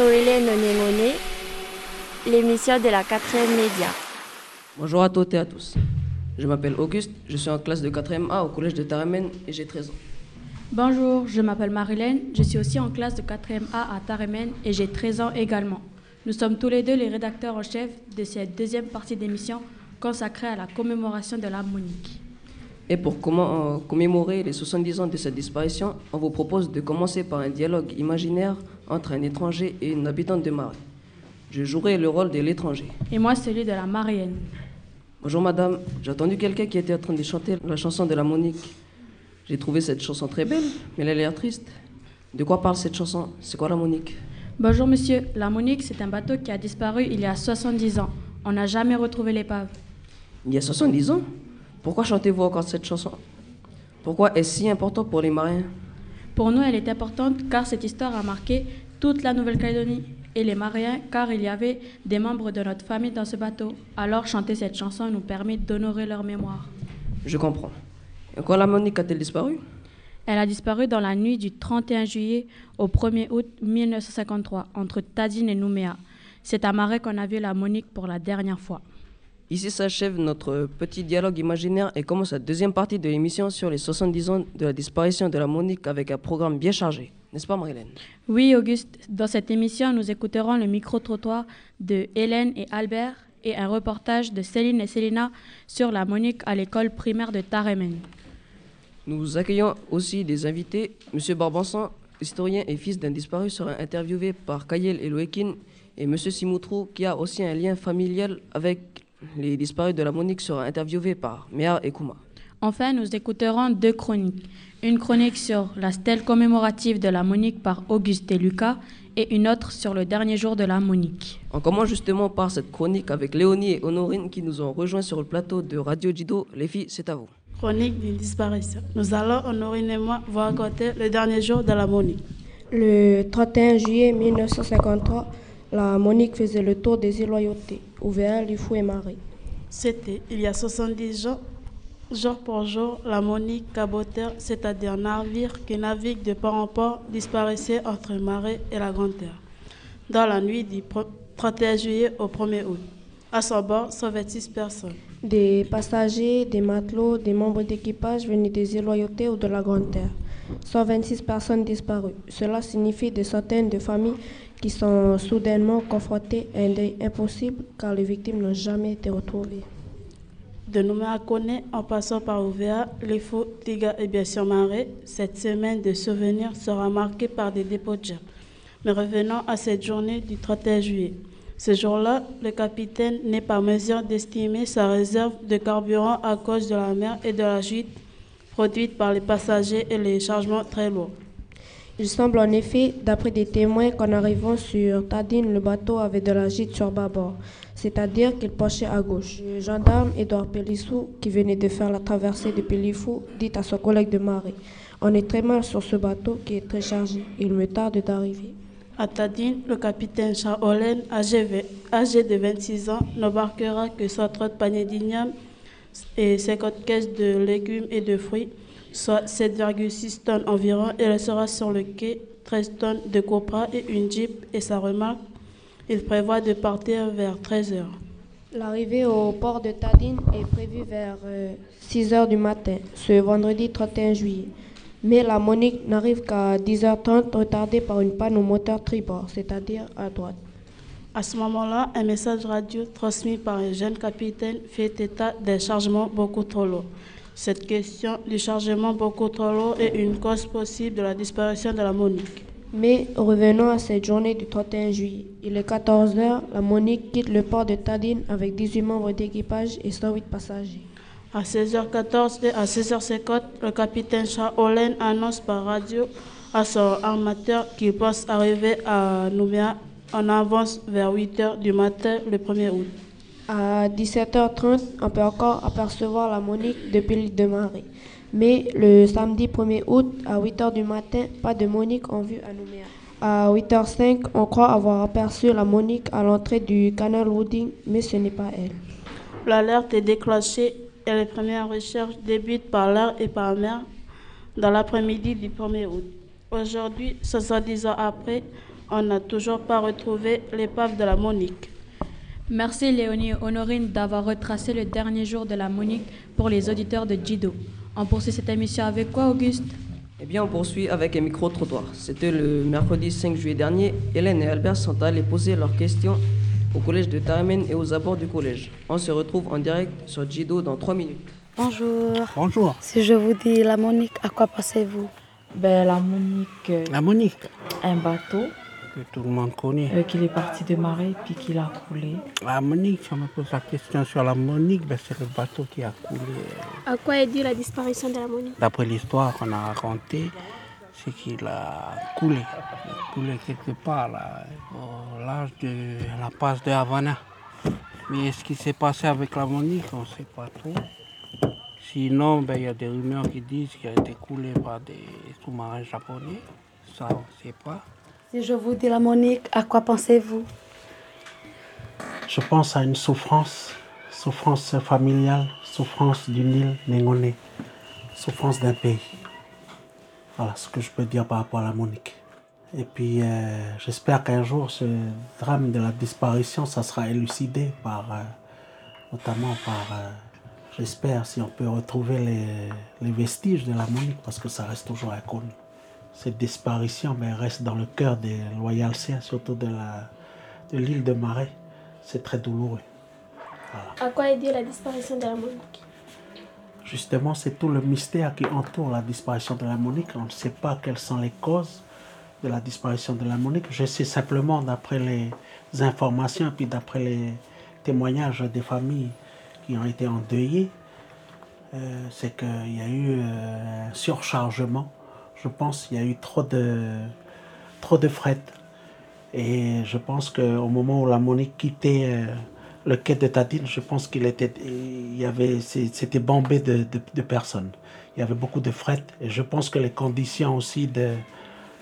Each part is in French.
Otsoile Nonyengone, l'émission de la 4e média. Bonjour à toutes et à tous. Je m'appelle Auguste, je suis en classe de 4e A au collège de Taramen et j'ai 13 ans. Bonjour, je m'appelle Marilène, je suis aussi en classe de 4e A à Taramen et j'ai 13 ans également. Nous sommes tous les deux les rédacteurs en chef de cette deuxième partie d'émission consacrée à la commémoration de la Monique. Et pour comment, euh, commémorer les 70 ans de cette disparition, on vous propose de commencer par un dialogue imaginaire entre un étranger et une habitante de Marais. Je jouerai le rôle de l'étranger. Et moi celui de la Marienne. Bonjour madame, j'ai entendu quelqu'un qui était en train de chanter la chanson de la Monique. J'ai trouvé cette chanson très belle, mais elle a l'air triste. De quoi parle cette chanson? C'est quoi la Monique? Bonjour monsieur, la Monique c'est un bateau qui a disparu il y a 70 ans. On n'a jamais retrouvé l'épave. Il y a 70 ans? Pourquoi chantez-vous encore cette chanson? Pourquoi est-ce si important pour les marins Pour nous elle est importante car cette histoire a marqué toute la Nouvelle-Calédonie et les Mariens car il y avait des membres de notre famille dans ce bateau. Alors chanter cette chanson nous permet d'honorer leur mémoire. Je comprends. Et quand la Monique a-t-elle disparu? Elle a disparu dans la nuit du 31 juillet au 1er août 1953 entre Tadine et Nouméa. C'est à Marais qu'on a vu la Monique pour la dernière fois. Ici s'achève notre petit dialogue imaginaire et commence la deuxième partie de l'émission sur les 70 ans de la disparition de la Monique avec un programme bien chargé. N'est-ce pas Marilène? Oui Auguste, dans cette émission nous écouterons le micro-trottoir de Hélène et Albert et un reportage de Céline et Célina sur la Monique à l'école primaire de Taremen. Nous accueillons aussi des invités. Monsieur Barbanson, historien et fils d'un disparu, sera interviewé par Kayel Eloekin et Monsieur Simoutrou, qui a aussi un lien familial avec les disparus de la Monique, sera interviewé par Méa et Kouma. Enfin, nous écouterons deux chroniques. Une chronique sur la stèle commémorative de la Monique par Auguste et Lucas et une autre sur le dernier jour de la Monique. On commence justement par cette chronique avec Léonie et Honorine qui nous ont rejoints sur le plateau de Radio Dido. Les filles, c'est à vous. Chronique d'une disparition. Nous allons, Honorine et moi, vous raconter le dernier jour de la Monique. Le 31 juillet 1953, la Monique faisait le tour des îles Loyauté, ouvert les fous et marées. C'était il y a 70 jours, jour pour jour, la Monique caboteur, c'est-à-dire navire qui navigue de port en port, disparaissait entre Marais et la Grande Terre. Dans la nuit du 31 juillet au 1er août. À son bord, 126 personnes. Des passagers, des matelots, des membres d'équipage venus des îles Loyauté ou de la Grande Terre. 126 personnes disparues. Cela signifie des centaines de familles qui sont soudainement confrontées à un deuil impossible car les victimes n'ont jamais été retrouvées. De Nouméa à Kone, en passant par Ouvéa, Faux, Tiga et bien sûr Marais, cette semaine de souvenirs sera marquée par des dépôts de germes. Mais revenons à cette journée du 31 juillet. Ce jour-là, le capitaine n'est pas mesure d'estimer sa réserve de carburant à cause de la mer et de la chute produite par les passagers et les chargements très lourds. Il semble en effet, d'après des témoins, qu'en arrivant sur Tadine, le bateau avait de la gîte sur bâbord, c'est-à-dire qu'il penchait à gauche. Le gendarme Édouard Pélissou, qui venait de faire la traversée de Pélifou, dit à son collègue de marée On est très mal sur ce bateau qui est très chargé. Il me tarde d'arriver. À Tadine, le capitaine Charles âgé, âgé de 26 ans, n'embarquera que 130 paniers d'igname et 50 caisses de légumes et de fruits, soit 7,6 tonnes environ, et elle sera sur le quai 13 tonnes de copra et une jeep et sa remarque. Il prévoit de partir vers 13 heures. L'arrivée au port de Tadine est prévue vers 6 heures du matin, ce vendredi 31 juillet. Mais la Monique n'arrive qu'à 10h30, retardée par une panne au moteur tribord, c'est-à-dire à droite. À ce moment-là, un message radio transmis par un jeune capitaine fait état d'un chargement beaucoup trop lourd. Cette question du chargement beaucoup trop lourd est une cause possible de la disparition de la Monique. Mais revenons à cette journée du 31 juillet. Il est 14h, la Monique quitte le port de Tadine avec 18 membres d'équipage et 108 passagers. À 16h14 et à 16h50, le capitaine Charles Olen annonce par radio à son armateur qu'il pense arriver à Nouméa en avance vers 8h du matin le 1er août. À 17h30, on peut encore apercevoir la Monique depuis l'île de Marais. Mais le samedi 1er août, à 8h du matin, pas de Monique en vue à Nouméa. À 8h05, on croit avoir aperçu la Monique à l'entrée du canal Wooding, mais ce n'est pas elle. L'alerte est déclenchée et les premières recherches débutent par l'air et par mer dans l'après-midi du 1er août. Aujourd'hui, 70 ans après, on n'a toujours pas retrouvé l'épave de la Monique. Merci Léonie et Honorine d'avoir retracé le dernier jour de la Monique pour les auditeurs de Jido. On poursuit cette émission avec quoi, Auguste? Eh bien, on poursuit avec un micro-trottoir. C'était le mercredi 5 juillet dernier. Hélène et Albert sont allés poser leurs questions au collège de Taramen et aux abords du collège. On se retrouve en direct sur Jido dans 3 minutes. Bonjour. Bonjour. Si je vous dis la Monique, à quoi pensez-vous? Ben, La Monique. La Monique, un bateau que tout le monde connaît. euh, qu'il est parti de marée puis qu'il a coulé. La Monique, si on me pose la question sur la Monique, ben, c'est le bateau qui a coulé. À quoi est due la disparition de la Monique? D'après l'histoire qu'on a racontée, c'est qu'il a coulé. Il a coulé quelque part là, au large de la passe de Havana. Mais ce qui s'est passé avec la Monique, on ne sait pas trop. Sinon, ben, il y a des rumeurs qui disent qu'il a été coulé par des sous-marins japonais. Ça, on ne sait pas. Si je vous dis la Monique, à quoi pensez-vous? Je pense à une souffrance, souffrance familiale, souffrance d'une île Négoné, souffrance d'un pays. Voilà ce que je peux dire par rapport à la Monique. Et puis euh, j'espère qu'un jour ce drame de la disparition, ça sera élucidé par, euh, notamment par, euh, j'espère si on peut retrouver les, les vestiges de la Monique parce que ça reste toujours inconnu. Cette disparition mais, reste dans le cœur des loyalciens, surtout de la- de l'île de Marais. C'est très douloureux. À quoi est due la disparition de la Monique? Justement, c'est tout le mystère qui entoure la disparition de la Monique. On ne sait pas quelles sont les causes de la disparition de la Monique. Je sais simplement, d'après les informations et puis d'après les témoignages des familles qui ont été endeuillées, euh, c'est qu'il y a eu euh, un surchargement. Je pense qu'il y a eu trop de, trop de fret. Et je pense qu'au moment où la Monique quittait euh, le quai de Tadine, je pense qu'il était, y avait, c'était bombé de, de- personnes. Il y avait beaucoup de fret. Et je pense que les conditions aussi de,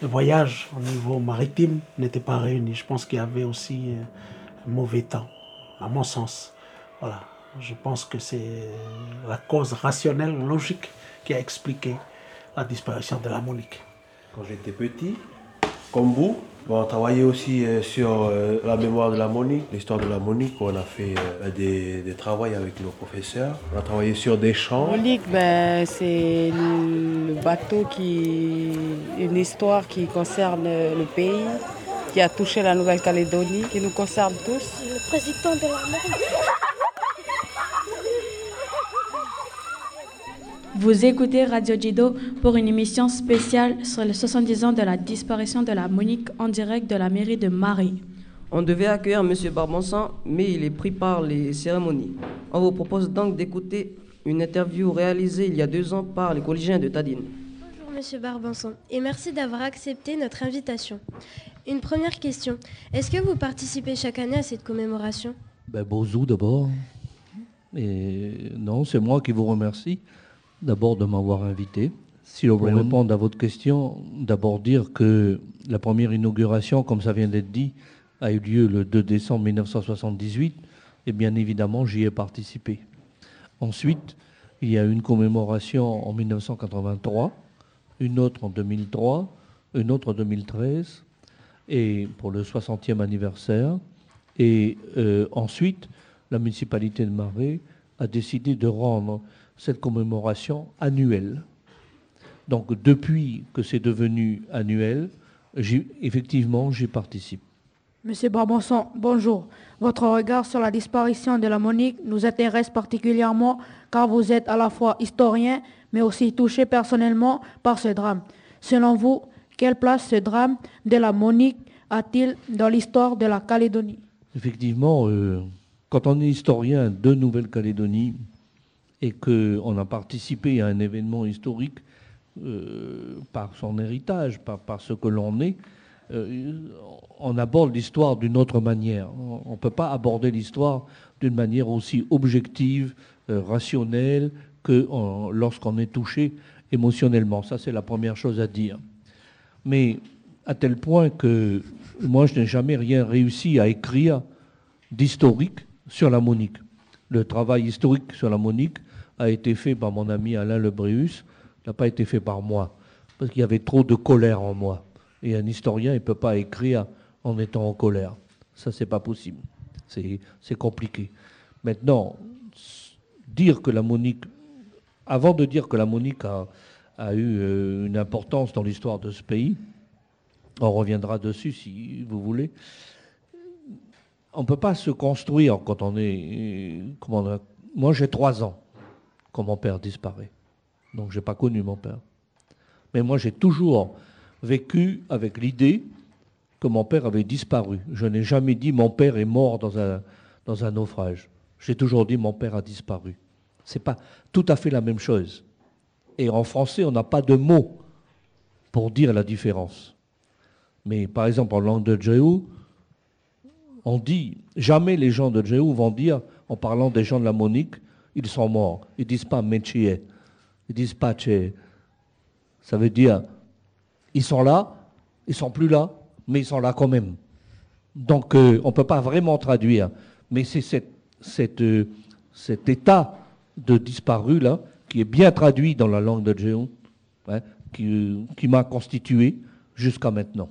de voyage au niveau maritime n'étaient pas réunies. Je pense qu'il y avait aussi euh, un mauvais temps, à mon sens. Voilà. Je pense que c'est la cause rationnelle, logique, qui a expliqué la disparition de la Monique. Quand j'étais petit, comme vous, on travaillait aussi euh, sur euh, la mémoire de la Monique, l'histoire de la Monique. On a fait euh, des, des travaux avec nos professeurs. On a travaillé sur des champs. Monique, ben, c'est le bateau qui. une histoire qui concerne le pays, qui a touché la Nouvelle-Calédonie, qui nous concerne tous. Le président de la Monique. Vous écoutez Radio Jido pour une émission spéciale sur les 70 ans de la disparition de la Monique en direct de la mairie de Marie. On devait accueillir M. Barbansan, mais il est pris par les cérémonies. On vous propose donc d'écouter une interview réalisée il y a deux ans par les collégiens de Tadine. Bonjour Monsieur Barbanson et merci d'avoir accepté notre invitation. Une première question. Est-ce que vous participez chaque année à cette commémoration? Ben, Bozou d'abord. Et non, c'est moi qui vous remercie d'abord de m'avoir invité. Si l'on veut Pour répondre à votre question, d'abord dire que la première inauguration, comme ça vient d'être dit, a eu lieu le 2 décembre 1978 et bien évidemment j'y ai participé. Ensuite, il y a eu une commémoration en 1983, une autre en 2003, une autre en 2013 et pour le 60e anniversaire. Et euh, ensuite, la municipalité de Marais a décidé de rendre cette commémoration annuelle. Donc depuis que c'est devenu annuel, effectivement, j'y participe. Monsieur Barbanson, bonjour. Votre regard sur la disparition de la Monique nous intéresse particulièrement car vous êtes à la fois historien mais aussi touché personnellement par ce drame. Selon vous, quelle place ce drame de la Monique a-t-il dans l'histoire de la Calédonie? Effectivement, euh, quand on est historien de Nouvelle-Calédonie et qu'on a participé à un événement historique euh, par son héritage, par, ce que l'on est, euh, on aborde l'histoire d'une autre manière. On ne peut pas aborder l'histoire d'une manière aussi objective, euh, rationnelle, que lorsqu'on est touché émotionnellement. Ça, c'est la première chose à dire. Mais à tel point que moi, je n'ai jamais rien réussi à écrire d'historique sur la Monique. Le travail historique sur la Monique a été fait par mon ami Alain Lebréus, n'a pas été fait par moi, parce qu'il y avait trop de colère en moi. Et un historien, il ne peut pas écrire en étant en colère. Ça, c'est pas possible. C'est compliqué. Maintenant, dire que la Monique, avant de dire que la Monique a, eu euh, une importance dans l'histoire de ce pays, on reviendra dessus si vous voulez. On ne peut pas se construire quand on est. Comment moi, j'ai trois ans quand mon père disparaît. Donc, je n'ai pas connu mon père. Mais moi, j'ai toujours vécu avec l'idée que mon père avait disparu. Je n'ai jamais dit mon père est mort dans un, dans un naufrage. J'ai toujours dit mon père a disparu. Ce n'est pas tout à fait la même chose. Et en français, on n'a pas de mots pour dire la différence. Mais par exemple, en langue de Jéhu, on dit, jamais les gens de Jéhu vont dire, en parlant des gens de la Monique, ils sont morts. Ils ne disent pas Métier. Ils disent pas Tché. Ça veut dire, ils sont là, ils sont plus là, mais ils sont là quand même. Donc euh, on ne peut pas vraiment traduire. Mais c'est euh, cet état de disparu là, qui est bien traduit dans la langue de Jéon, hein, qui, qui m'a constitué jusqu'à maintenant.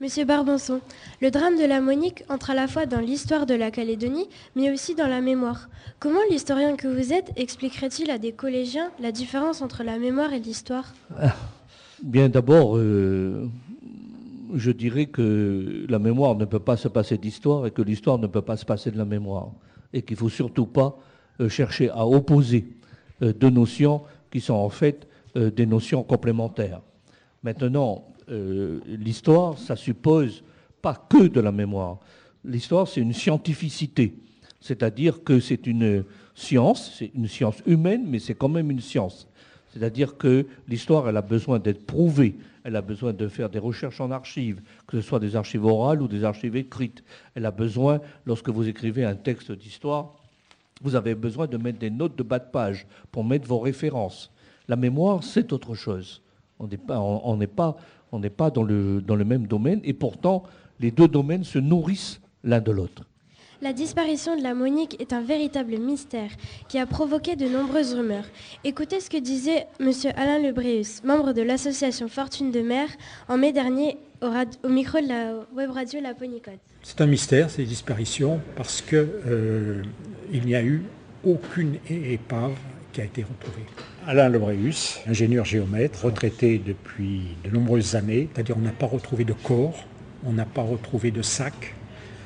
Monsieur Barbanson, le drame de la Monique entre à la fois dans l'histoire de la Calédonie, mais aussi dans la mémoire. Comment l'historien que vous êtes expliquerait-il à des collégiens la différence entre la mémoire et l'histoire? Ah, Bien d'abord, euh, je dirais que la mémoire ne peut pas se passer d'histoire et que l'histoire ne peut pas se passer de la mémoire. Et qu'il ne faut surtout pas euh, chercher à opposer euh, deux notions qui sont en fait des notions complémentaires. Maintenant, euh, l'histoire, ça suppose pas que de la mémoire. L'histoire, c'est une scientificité. C'est-à-dire que c'est une science, c'est une science humaine, mais c'est quand même une science. C'est-à-dire que l'histoire, elle a besoin d'être prouvée, elle a besoin de faire des recherches en archives, que ce soit des archives orales ou des archives écrites. Elle a besoin, lorsque vous écrivez un texte d'histoire, vous avez besoin de mettre des notes de bas de page pour mettre vos références. La mémoire, c'est autre chose. On n'est pas, on n'est pas on n'est pas dans le, dans le même domaine, et pourtant les deux domaines se nourrissent l'un de l'autre. La disparition de la Monique est un véritable mystère qui a provoqué de nombreuses rumeurs. Écoutez ce que disait M. Alain Lebréus, membre de l'association Fortune de Mer, en mai dernier au, micro de la web radio La Ponicote. C'est un mystère, ces disparitions, parce qu'il euh, n'y a eu aucune épave qui a été retrouvée. Alain Lebréus, ingénieur géomètre, retraité depuis de nombreuses années, c'est-à-dire on n'a pas retrouvé de corps, on n'a pas retrouvé de sac.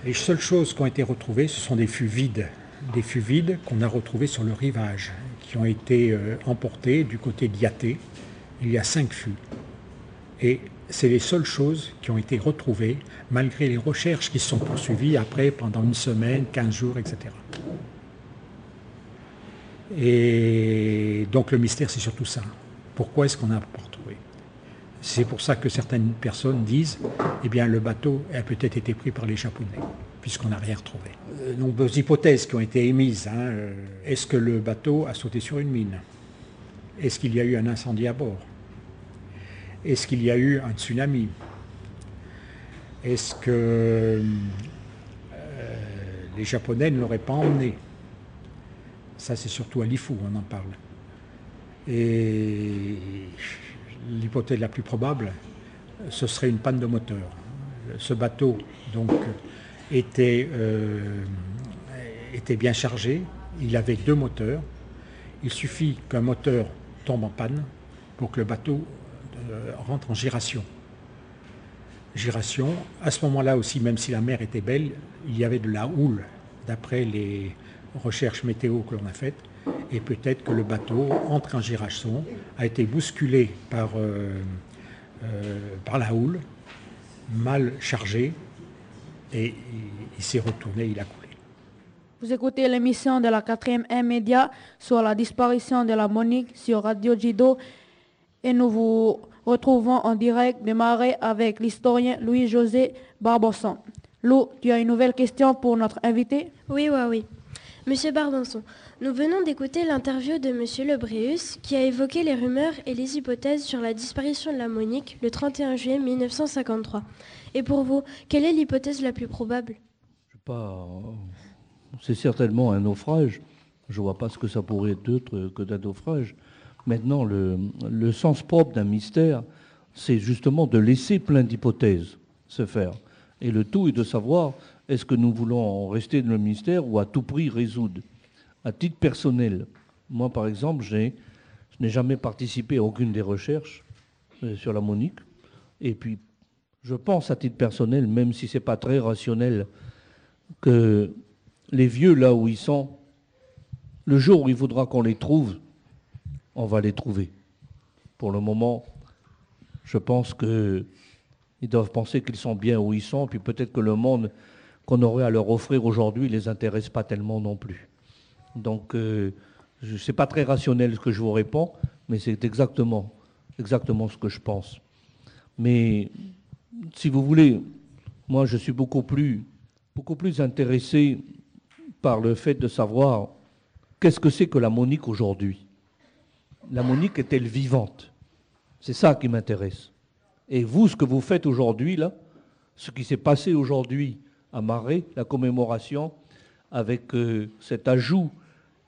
Les seules choses qui ont été retrouvées, ce sont des fûts vides, des fûts vides qu'on a retrouvés sur le rivage, qui ont été euh, emportés du côté d'Yaté. Il y a cinq fûts. Et c'est les seules choses qui ont été retrouvées, malgré les recherches qui sont poursuivies après pendant une semaine, 15 jours, etc. Et donc le mystère, c'est surtout ça. Pourquoi est-ce qu'on n'a pas retrouvé C'est pour ça que certaines personnes disent, eh bien le bateau a peut-être été pris par les Japonais, puisqu'on n'a rien retrouvé. Euh, nombreuses hypothèses qui ont été émises. Hein, euh, est-ce que le bateau a sauté sur une mine? Est-ce qu'il y a eu un incendie à bord? Est-ce qu'il y a eu un tsunami? Est-ce que euh, les Japonais ne l'auraient pas emmené? Ça, c'est surtout à l'IFU, on en parle. Et l'hypothèse la plus probable, ce serait une panne de moteur. Ce bateau, donc, était, euh, bien chargé. Il avait deux moteurs. Il suffit qu'un moteur tombe en panne pour que le bateau euh, rentre en giration. Giration, à ce moment-là aussi, même si la mer était belle, il y avait de la houle, d'après les, recherche météo que l'on a faite, et peut-être que le bateau, entre en Girasson, a été bousculé par, euh, euh, par la houle, mal chargé, et il, s'est retourné, il a coulé. Vous écoutez l'émission de la 4e M Média sur la disparition de la Monique sur Radio Gido et nous vous retrouvons en direct de Marais avec l'historien Louis-José Barbosson. Lou, tu as une nouvelle question pour notre invité? Oui, oui, oui. Monsieur Barbanson, nous venons d'écouter l'interview de Monsieur Lebréus qui a évoqué les rumeurs et les hypothèses sur la disparition de la Monique le 31 juillet 1953. Et pour vous, quelle est l'hypothèse la plus probable? C'est certainement un naufrage. Je ne vois pas ce que ça pourrait être d'autre que d'un naufrage. Maintenant, le, sens propre d'un mystère, c'est justement de laisser plein d'hypothèses se faire. Et le tout est de savoir est-ce que nous voulons rester dans le ministère ou à tout prix résoudre? À titre personnel, moi par exemple, je n'ai jamais participé à aucune des recherches euh, sur la Monique. Et puis, je pense à titre personnel, même si ce n'est pas très rationnel, que les vieux là où ils sont, le jour où il faudra qu'on les trouve, on va les trouver. Pour le moment, je pense qu'ils doivent penser qu'ils sont bien où ils sont, puis peut-être que le monde qu'on aurait à leur offrir aujourd'hui ne les intéresse pas tellement non plus. Donc, euh, ce n'est pas très rationnel ce que je vous réponds, mais c'est exactement, exactement ce que je pense. Mais si vous voulez, moi je suis beaucoup plus, beaucoup plus intéressé par le fait de savoir qu'est-ce que c'est que la Monique aujourd'hui. La Monique est-elle vivante? C'est ça qui m'intéresse. Et vous, ce que vous faites aujourd'hui, là, ce qui s'est passé aujourd'hui à Marais, la commémoration, avec euh, cet ajout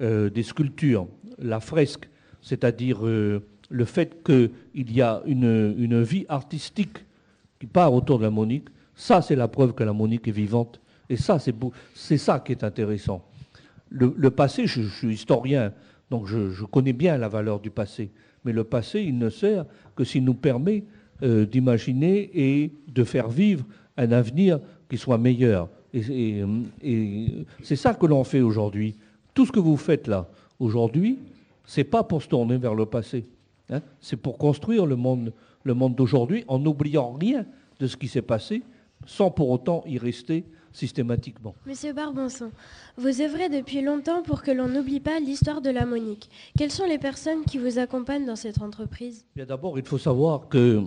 euh, des sculptures, la fresque, c'est-à-dire euh, le fait qu'il y a une, une, vie artistique qui part autour de la Monique, ça c'est la preuve que la Monique est vivante. Et ça, c'est ça qui est intéressant. Le, passé, je, suis historien, donc je, je, connais bien la valeur du passé. Mais le passé, il ne sert que s'il nous permet d'imaginer et de faire vivre un avenir qui soit meilleur. Et, et c'est ça que l'on fait aujourd'hui. Tout ce que vous faites là, aujourd'hui, c'est pas pour se tourner vers le passé. Hein. c'est pour construire le monde, le monde d'aujourd'hui en n'oubliant rien de ce qui s'est passé, sans pour autant y rester systématiquement. Monsieur Barbanson, vous œuvrez depuis longtemps pour que l'on n'oublie pas l'histoire de la Monique. Quelles sont les personnes qui vous accompagnent dans cette entreprise? D'abord, il faut savoir que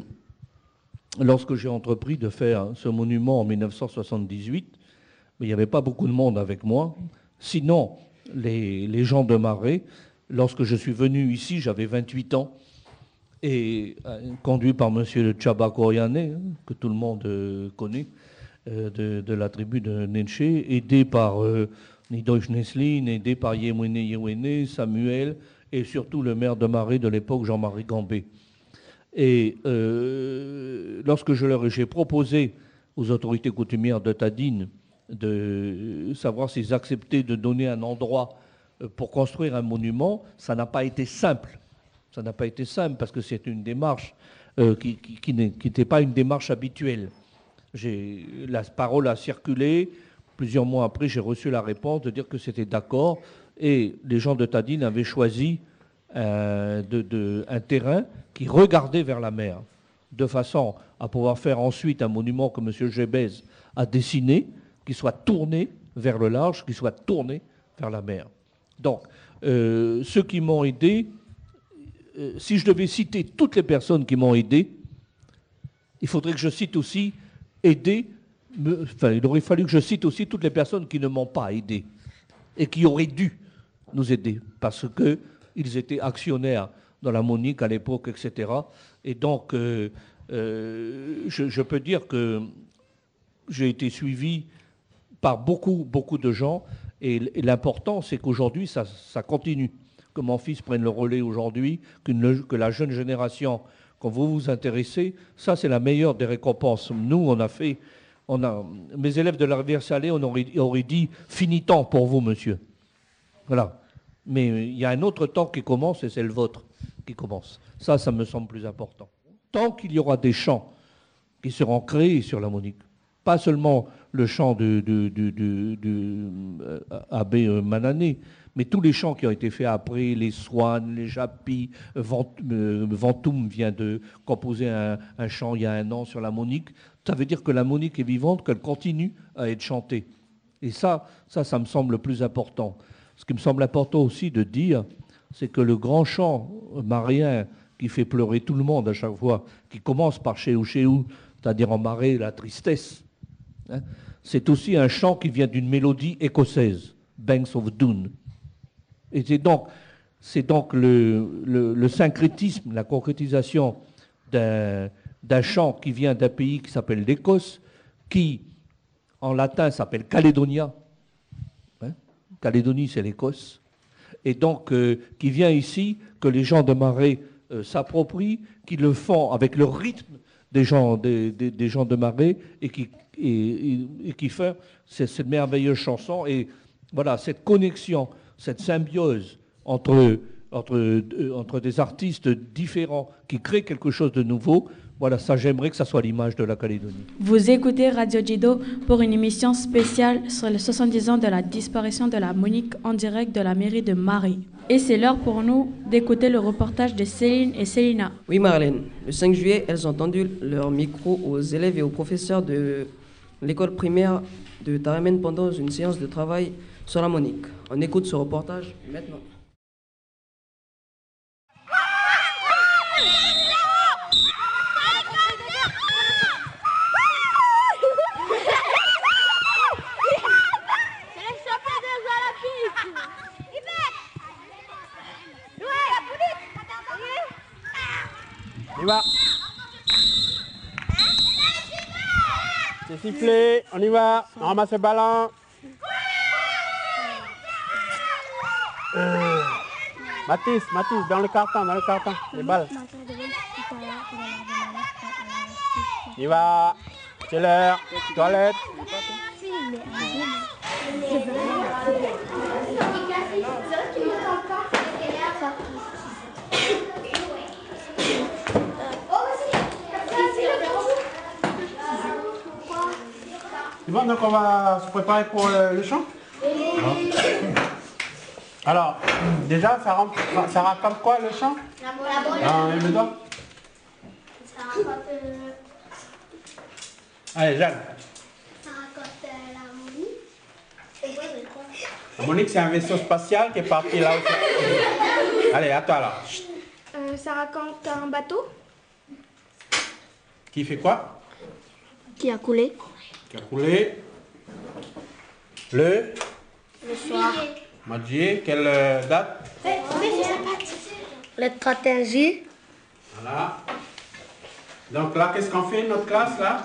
lorsque j'ai entrepris de faire ce monument en 1978, il n'y avait pas beaucoup de monde avec moi. Sinon, les, gens de Marais, lorsque je suis venu ici, j'avais 28 ans, et euh, conduit par M. Chaba Koryane, hein, que tout le monde euh, connaît, euh, de, la tribu de Nenche, aidé par Nidosh Neslin, aidé par Yewene Yewene, Samuel, et surtout le maire de Marais de l'époque, Jean-Marie Gambé. Et lorsque je leur j'ai proposé aux autorités coutumières de Tadine de savoir s'ils acceptaient de donner un endroit euh, pour construire un monument, ça n'a pas été simple. Ça n'a pas été simple parce que c'est une démarche euh, qui, n'était pas une démarche habituelle. La parole a circulé. Plusieurs mois après, j'ai reçu la réponse de dire que c'était d'accord. Et les gens de Tadine avaient choisi un, de, un terrain qui regardait vers la mer, de façon à pouvoir faire ensuite un monument que M. Gébez a dessiné, qui soit tourné vers le large, qui soit tourné vers la mer. Donc, euh, ceux qui m'ont aidé, euh, si je devais citer toutes les personnes qui m'ont aidé, il faudrait que je cite aussi aider, enfin, il aurait fallu que je cite aussi toutes les personnes qui ne m'ont pas aidé et qui auraient dû nous aider parce qu'ils étaient actionnaires dans la Monique à l'époque, etc. Et donc, euh, je, je, peux dire que j'ai été suivi par beaucoup, beaucoup de gens. Et, l'important, c'est qu'aujourd'hui, ça, continue. Que mon fils prenne le relais aujourd'hui, que la jeune génération, quand vous vous intéressez, ça, c'est la meilleure des récompenses. Nous, on a fait. Mes élèves de la rivière Salée, on aurait, aurait dit fini temps pour vous, monsieur. Voilà. Mais il y a un autre temps qui commence et c'est le vôtre qui commence. Ça, ça me semble plus important. Tant qu'il y aura des champs qui seront créés sur la Monique, pas seulement le chant de, euh, Abbé euh, Manané, mais tous les chants qui ont été faits après, les Swan, les Japis, euh, Ventoum vient de composer un, chant il y a un an sur la Monique. Ça veut dire que la Monique est vivante, qu'elle continue à être chantée. Et ça, ça, ça me semble le plus important. Ce qui me semble important aussi de dire, c'est que le grand chant marien qui fait pleurer tout le monde à chaque fois, qui commence par chez ou chez ou, c'est-à-dire en marée la tristesse, Hein. C'est aussi un chant qui vient d'une mélodie écossaise, Banks of Doon. Et c'est donc, c'est donc le, syncrétisme, la concrétisation d'un, chant qui vient d'un pays qui s'appelle l'Écosse, qui en latin s'appelle Calédonia. Calédonie, c'est l'Écosse. Et donc, euh, qui vient ici, que les gens de Marais euh, s'approprient, qui le font avec le rythme des gens, de Marais et qui, et, cette, merveilleuse chanson. Et voilà, cette connexion, cette symbiose euh, entre des artistes différents qui créent quelque chose de nouveau, voilà, ça j'aimerais que ça soit l'image de la Calédonie. Vous écoutez Radio Jido pour une émission spéciale sur les 70 ans de la disparition de la Monique en direct de la mairie de Marie. Et c'est l'heure pour nous d'écouter le reportage de Céline et Célina. Oui Marlène, le 5 juillet, elles ont tendu leur micro aux élèves et aux professeurs de l'école primaire de Taremen pendant une séance de travail sur la Monique. On écoute ce reportage maintenant. C'est sifflé, on y va, on ramasse le ballon. Euh. Mathis, Mathis, dans le carton, dans le carton, les balles. On y va, c'est l'heure, toilette. Bon, donc on va se préparer pour le, chant Alors, déjà, ça, ça raconte quoi le chant? La bonne. le doigt Ça raconte... Euh, Allez, Jeanne. Ça raconte euh, la Monique. La Monique, c'est un vaisseau spatial qui est parti là. Allez, à toi alors. Euh, ça raconte un bateau? Qui fait quoi? Qui a coulé? Qui a coulé le Le soir. Quelle euh, date Le 31 juillet. Voilà. Donc là, qu'est-ce qu'on fait notre classe là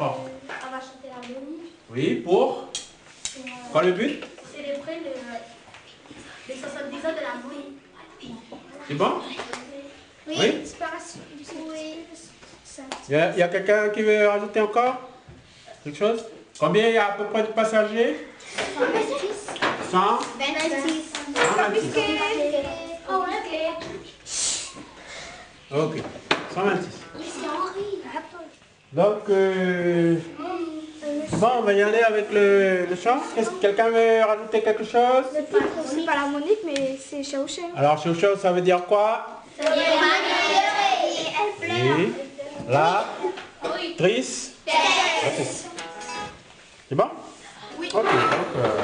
On va chanter la bonne. Oui, pour Quoi le but Célébrer les 70 ans de la bonne. C'est bon Oui, oui? Il y a, quelqu'un qui veut rajouter encore quelque chose? Combien il y a à peu près de passagers? 126. 100 126. Ok, 126. Donc, euh, bon, on va y aller avec le, le chant. Quelqu'un veut rajouter quelque chose? C'est pas la Monique, mais c'est Chao Alors, Chao ça veut dire quoi? La Trice C'est bon? Oui. Ok, donc, euh,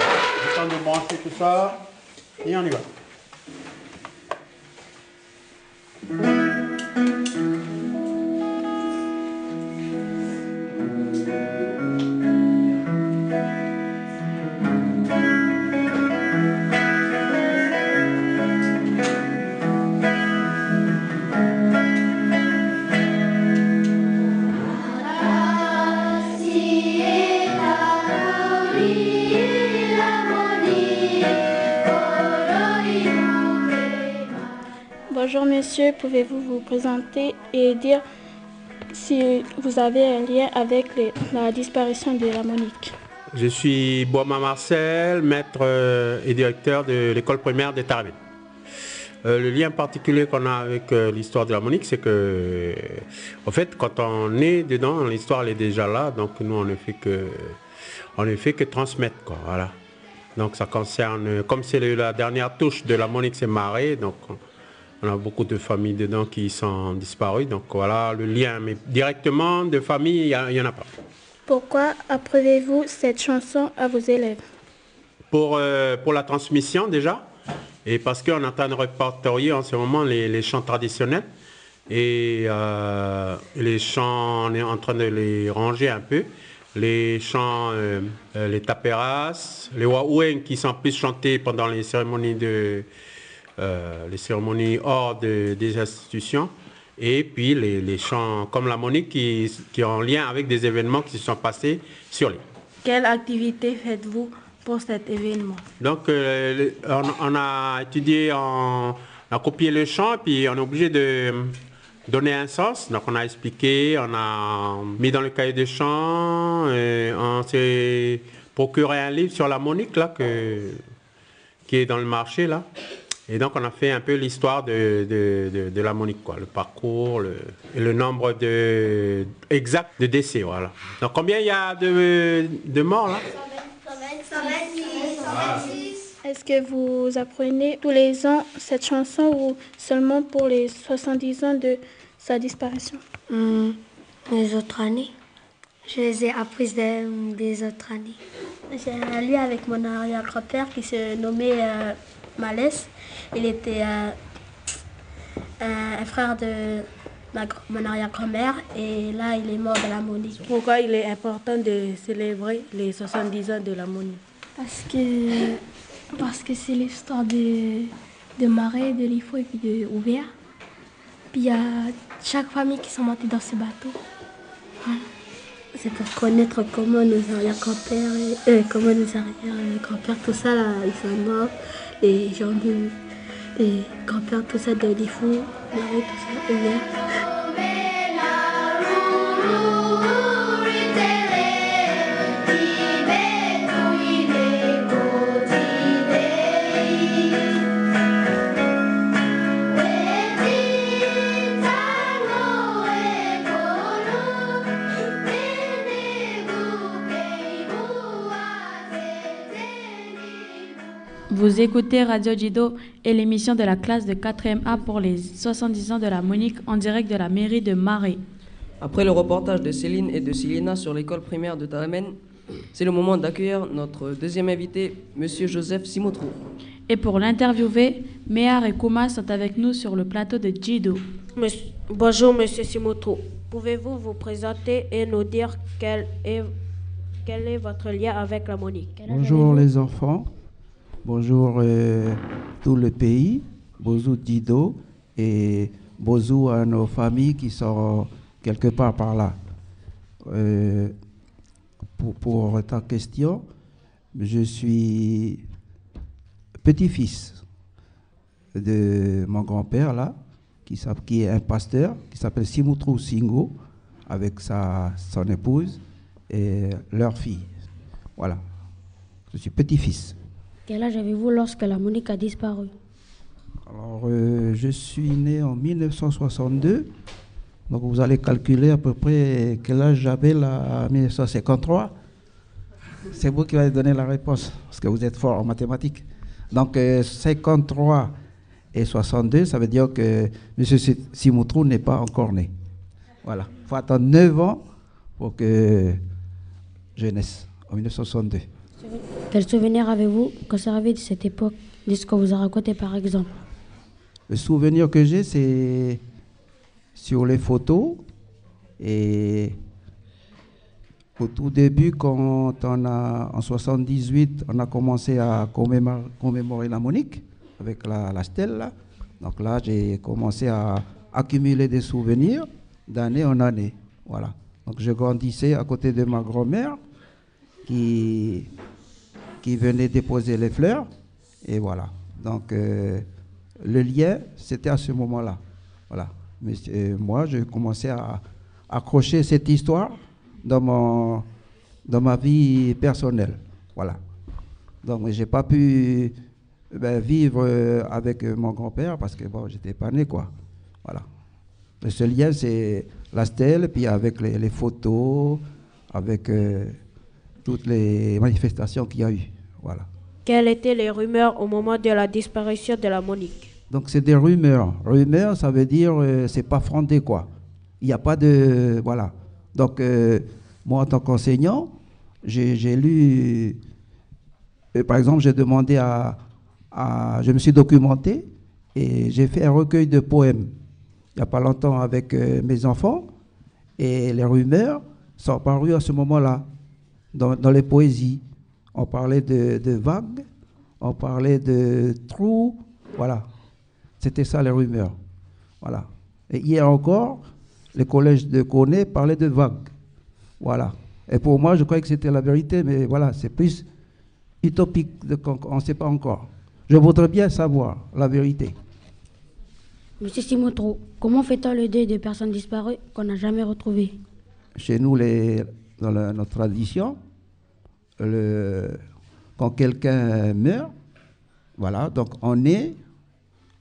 le temps de brancher tout ça. Et on y va. Bonjour monsieur, pouvez-vous vous présenter et dire si vous avez un lien avec la disparition de la Monique? Je suis Boama Marcel, maître euh, et directeur de l'école primaire de Tarabé. Euh, le lien particulier qu'on a avec euh, l'histoire de la Monique, c'est que, en fait, quand on est dedans, l'histoire est déjà là, donc nous on ne fait que, on ne fait que transmettre, voilà. Donc ça concerne, comme c'est la dernière touche de la Monique, c'est marée, donc on a beaucoup de familles dedans qui sont disparues. Donc voilà le lien. Mais directement de famille, il n'y en a pas. Pourquoi approuvez-vous cette chanson à vos élèves? Pour, euh, pour la transmission déjà. Et parce qu'on est en train de répertorier en ce moment les, chants traditionnels. Et euh, les chants, on est en train de les ranger un peu. Les chants, euh, les taperas, les waoueng qui sont plus chantés pendant les cérémonies de, euh, les cérémonies hors des institutions, et puis les, chants comme la Monique qui, qui ont en lien avec des événements qui se sont passés sur l'île. Quelle activité faites-vous pour cet événement? Donc, euh, on, on, a étudié, on a copié le chant, puis on est obligé de donner un sens. Donc, on a expliqué, on a mis dans le cahier de chant, on s'est procuré un livre sur la monique, là, que, qui est dans le marché, là. Et donc, on a fait un peu l'histoire de, de, de, la monique, quoi, le parcours le, le nombre de, exact de décès. Voilà. Donc, combien il y a de, de morts là? 126. Est-ce que vous apprenez tous les ans cette chanson ou seulement pour les 70 ans de sa disparition? Hmm, Les autres années. Je les ai apprises des, des autres années. J'ai lu avec mon arrière-grand-père qui se nommait euh, Malès. Il était euh, un frère de ma, mon arrière-grand-mère et là il est mort de la Monique. Pourquoi il est important de célébrer les 70 ans de la Monique Parce que parce que c'est l'histoire de, de Marais, de Lifo et puis de Ouvert. Puis il y a chaque famille qui sont montées dans ce bateau. C'est pour connaître comment nos arrière-grands-pères, euh, comment nos arrière-grands-pères, tout ça là, ils sont morts. Les gens de, les grands-pères, tout ça de Lifo, Marais, tout ça, Ouvert. Vous écoutez Radio Dido et l'émission de la classe de 4e A pour les 70 ans de la Monique en direct de la mairie de Marais. Après le reportage de Céline et de Silina sur l'école primaire de Taramen, c'est le moment d'accueillir notre deuxième invité, Monsieur Joseph Simotrou. Et pour l'interviewer, Méar et Kouma sont avec nous sur le plateau de Jido. bonjour Monsieur Simotrou. Pouvez-vous vous présenter et nous dire quel est, quel est votre lien avec la Monique? Bonjour les enfants. Bonjour euh, tout le pays, bonjour Dido et bonjour à nos familles qui sont quelque part par là. Euh, pour, ta question, je suis petit-fils de mon grand-père là, qui, est un pasteur, qui s'appelle Simoutrou Singo, avec sa, son épouse et leur fille. Voilà. Je suis petit-fils. Quel âge avez-vous lorsque la Monique a disparu? Alors, euh, je suis né en 1962. Donc, vous allez calculer à peu près quel âge j'avais en 1953. C'est vous qui allez donner la réponse, parce que vous êtes fort en mathématiques. Donc, 53 euh, et 62, ça veut dire que M. Simoutrou n'est pas encore né. Voilà. Il faut attendre 9 ans pour que je naisse, en 1962. Quel souvenir avez-vous conservé de cette époque, de ce qu'on vous a raconté par exemple Le souvenir que j'ai, c'est sur les photos et au tout début, quand on a, en 78, on a commencé à commémorer, la Monique avec la, la stèle. Donc là, j'ai commencé à accumuler des souvenirs d'année en année. Voilà. Donc je grandissais à côté de ma grand-mère qui qui venait déposer les fleurs. Et voilà. Donc, euh, le lien, c'était à ce moment-là. Voilà. Mais euh, moi, je commençais à accrocher cette histoire dans, mon, dans ma vie personnelle. Voilà. Donc, je n'ai pas pu ben, vivre euh, avec mon grand-père parce que, bon, j'étais pas né, quoi. Voilà. ce lien, c'est la stèle, puis avec les, photos, avec toutes les manifestations qu'il y a eu. Voilà. Quelles étaient les rumeurs au moment de la disparition de la Monique? Donc c'est des rumeurs. Rumeurs, ça veut dire euh, c'est pas fondé quoi. Il n'y a pas de voilà. Donc euh, moi en tant qu'enseignant, j'ai lu, euh, par exemple, j'ai demandé à, à, je me suis documenté et j'ai fait un recueil de poèmes il n'y a pas longtemps avec mes enfants et les rumeurs sont parues à ce moment-là dans, dans les poésies on parlait de, vagues, on parlait de trous, voilà. C'était ça les rumeurs. Voilà. Et hier encore, le collège de Coné parlait de vagues. Voilà. Et pour moi, je croyais que c'était la vérité, mais voilà, c'est plus utopique, on ne sait pas encore. Je voudrais bien savoir la vérité. Monsieur Simotro, comment fait-on le deuil des personnes disparues qu'on n'a jamais retrouvées? Chez nous, les, dans notre tradition, le, quand quelqu'un meurt, voilà, donc on est,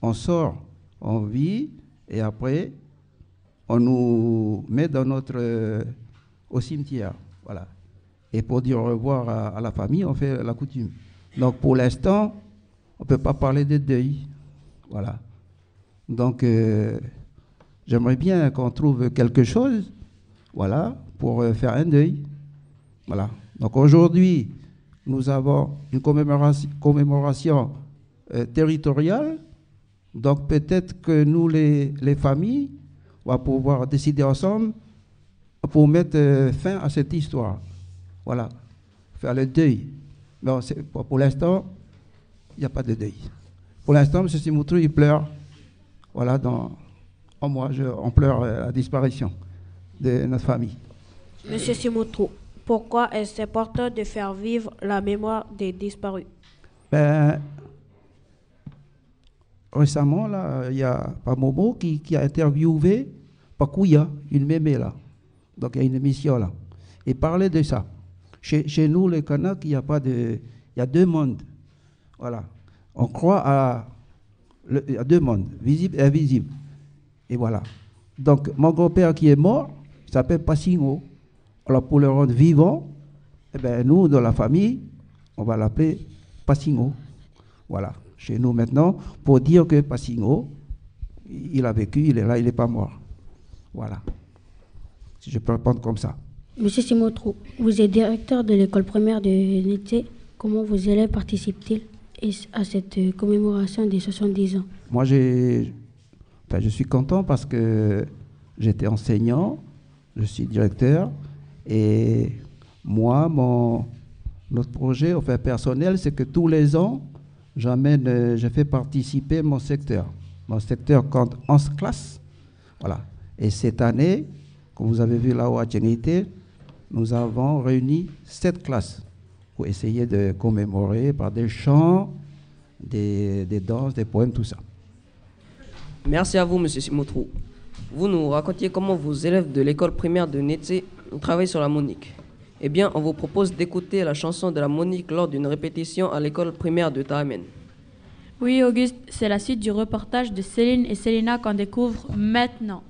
on sort, on vit, et après, on nous met dans notre, au cimetière, voilà. Et pour dire au revoir à, la famille, on fait la coutume. Donc pour l'instant, on ne peut pas parler de deuil, voilà. Donc euh, j'aimerais bien qu'on trouve quelque chose, voilà, pour euh, faire un deuil, voilà. Donc aujourd'hui, nous avons une commémoration, euh, territoriale. Donc peut-être que nous, les, les, familles, on va pouvoir décider ensemble pour mettre euh, fin à cette histoire. Voilà, faire le deuil. Mais pour, l'instant, il n'y a pas de deuil. Pour l'instant, M. Simoutrou, il pleure. Voilà, dans, en moi, je, on pleure euh, la disparition de notre famille. Monsieur Simoutrou, pourquoi est-ce important de faire vivre la mémoire des disparus ben, Récemment, il y a Pamomo qui, qui a interviewé Pakouya, une mémé là. Donc il y a une émission là. Et parlait de ça. Chez, chez nous, les Kanaks, il y a pas de. Il y a deux mondes. Voilà. On croit à. a deux mondes, visible et invisible. Et voilà. Donc mon grand-père qui est mort, il s'appelle Passingo. Alors pour le rendre vivant, eh ben, nous, dans la famille, on va l'appeler Passingo. Voilà, chez nous maintenant, pour dire que Passingo, il a vécu, il est là, il n'est pas mort. Voilà. Si je peux répondre comme ça. Monsieur Simotro, vous êtes directeur de l'école primaire de Nété. Comment vos élèves participent-ils à cette commémoration des 70 ans? Moi, j'ai, enfin, je suis content parce que j'étais enseignant, je suis directeur, et moi, mon, notre projet, enfin personnel, c'est que tous les ans, j'amène, euh, je fais participer mon secteur. Mon secteur compte 11 classes. Voilà. Et cette année, comme vous avez vu là-haut à Tchénité, nous avons réuni 7 classes pour essayer de commémorer par des chants, des, des danses, des poèmes, tout ça. Merci à vous, M. Simotrou. Vous nous racontiez comment vos élèves de l'école primaire de Nétsé travaillent sur la monique. Eh bien, on vous propose d'écouter la chanson de la monique lors d'une répétition à l'école primaire de Tahamen. Oui, Auguste, c'est la suite du reportage de Céline et Célina qu'on découvre maintenant.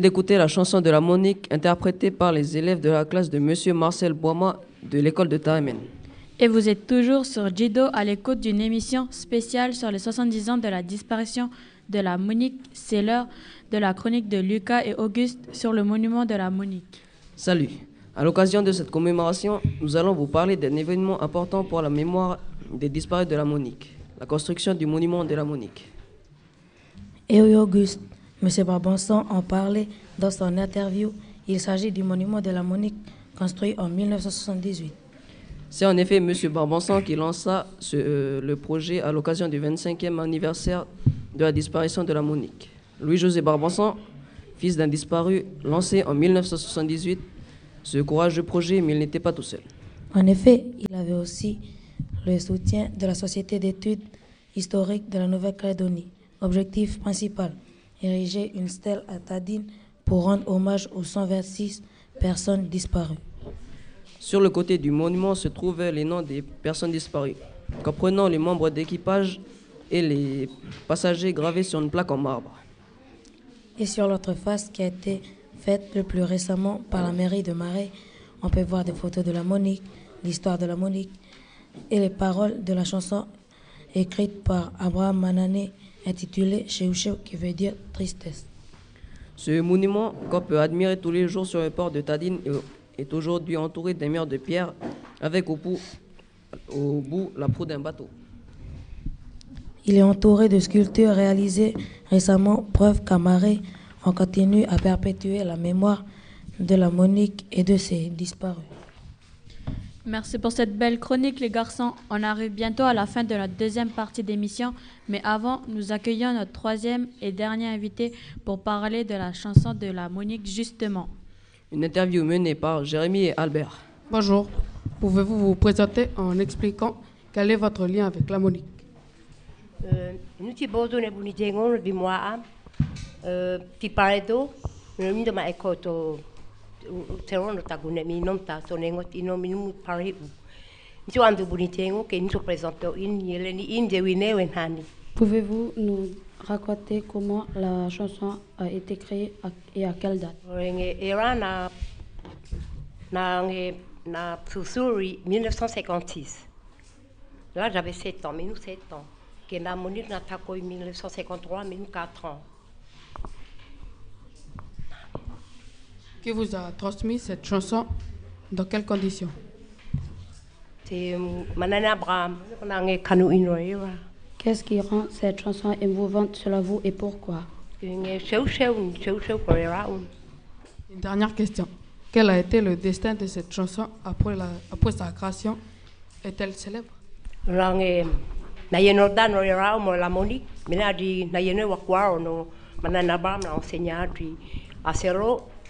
Venez d'écouter la chanson de la Monique interprétée par les élèves de la classe de Monsieur Marcel Boima de l'école de Taremen. Et vous êtes toujours sur Jido à l'écoute d'une émission spéciale sur les 70 ans de la disparition de la Monique. C'est l'heure de la chronique de Lucas et Auguste sur le monument de la Monique. Salut. À l'occasion de cette commémoration, nous allons vous parler d'un événement important pour la mémoire des disparus de la Monique, la construction du monument de la Monique. Et oui, Auguste, M. Barbanson en parlait dans son interview. Il s'agit du monument de la Monique construit en 1978. C'est en effet M. Barbanson qui lança ce, euh, le projet à l'occasion du 25e anniversaire de la disparition de la Monique. Louis-José Barbanson, fils d'un disparu, lancé en 1978 ce courageux projet, mais il n'était pas tout seul. En effet, il avait aussi le soutien de la Société d'études historiques de la Nouvelle-Calédonie. Objectif principal, ériger une stèle à Tadine pour rendre hommage aux 126 personnes disparues. Sur le côté du monument se trouvaient les noms des personnes disparues, comprenant les membres d'équipage et les passagers gravés sur une plaque en marbre. Et sur l'autre face qui a été faite le plus récemment par la mairie de Marais, on peut voir des photos de la Monique, l'histoire de la Monique et les paroles de la chanson écrite par Abraham Manané intitulée Cheucheu qui veut dire tristesse. Ce monument qu'on peut admirer tous les jours sur le port de Tadine est aujourd'hui entouré d'un mur de pierre avec au bout, au bout la proue d'un bateau. Il est entouré de sculptures réalisées récemment, preuve qu'à Marais, on continue à perpétuer la mémoire de la Monique et de ses disparus. Merci pour cette belle chronique, les garçons. On arrive bientôt à la fin de notre deuxième partie d'émission, mais avant, nous accueillons notre troisième et dernier invité pour parler de la chanson de la Monique, justement. Une interview menée par Jérémy et Albert. Bonjour. Pouvez-vous vous présenter en expliquant quel est votre lien avec la Monique? Nous ti pare do no mi do ma e ko to te rono ta gune mi non ta so nengo ti no mi nu pare u ni so andu buni tengo che ni so presento in yele ni in de wine wen hani Pouvez-vous nous raconter comment la chanson a été créée et à quelle date? Renge era na na na Susuri 1956 Là, j'avais 7 ans, mais nous 7 ans. Monique n'a pas 1953, mais nous 4 ans. Qui vous a transmis cette chanson Dans quelles conditions? Inoira. Qu'est-ce qui rend cette chanson émouvante selon vous et pourquoi? Une dernière question. Quel a été le destin de cette chanson après, la, après sa création? Est-elle célèbre? La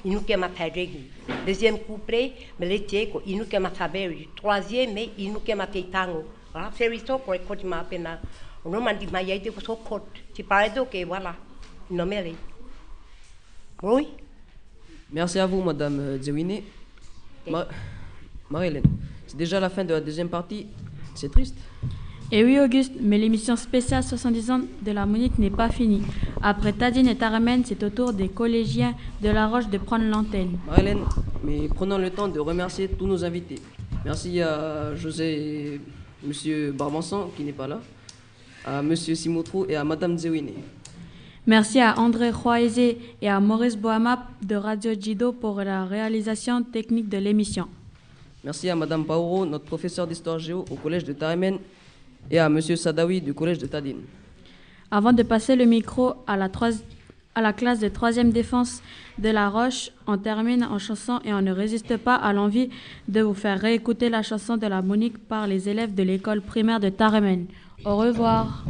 teko inu ke ma padregi deuxième couplet me le teko inu ke ma taberi troisième me inu ke ma teitango. Ra feri so ko ko ma pena ono mandi mai de ko so kot ti pare do ke voilà. No mele oui. Merci à vous, Madame Zewine. Ma Marie-Hélène, c'est déjà la fin de la deuxième partie. C'est triste. Et oui, Auguste, mais l'émission spéciale 70 ans de la Monique n'est pas finie. Après Tadine et Taramène, c'est au tour des collégiens de La Roche de prendre l'antenne. Marie-Hélène, mais prenons le temps de remercier tous nos invités. Merci à José, Monsieur Barbanson, qui n'est pas là, à Monsieur Simotrou et à Madame Zewine. Merci à André Roisé et à Maurice Boamap de Radio Jido pour la réalisation technique de l'émission. Merci à Madame Pauro, notre professeur d'histoire géo au collège de Taremen, et à Monsieur Sadawi du collège de Tadine. Avant de passer le micro à la, classe de troisième défense de La Roche, on termine en chanson et on ne résiste pas à l'envie de vous faire réécouter la chanson de la Monique par les élèves de l'école primaire de Taremen. Au revoir.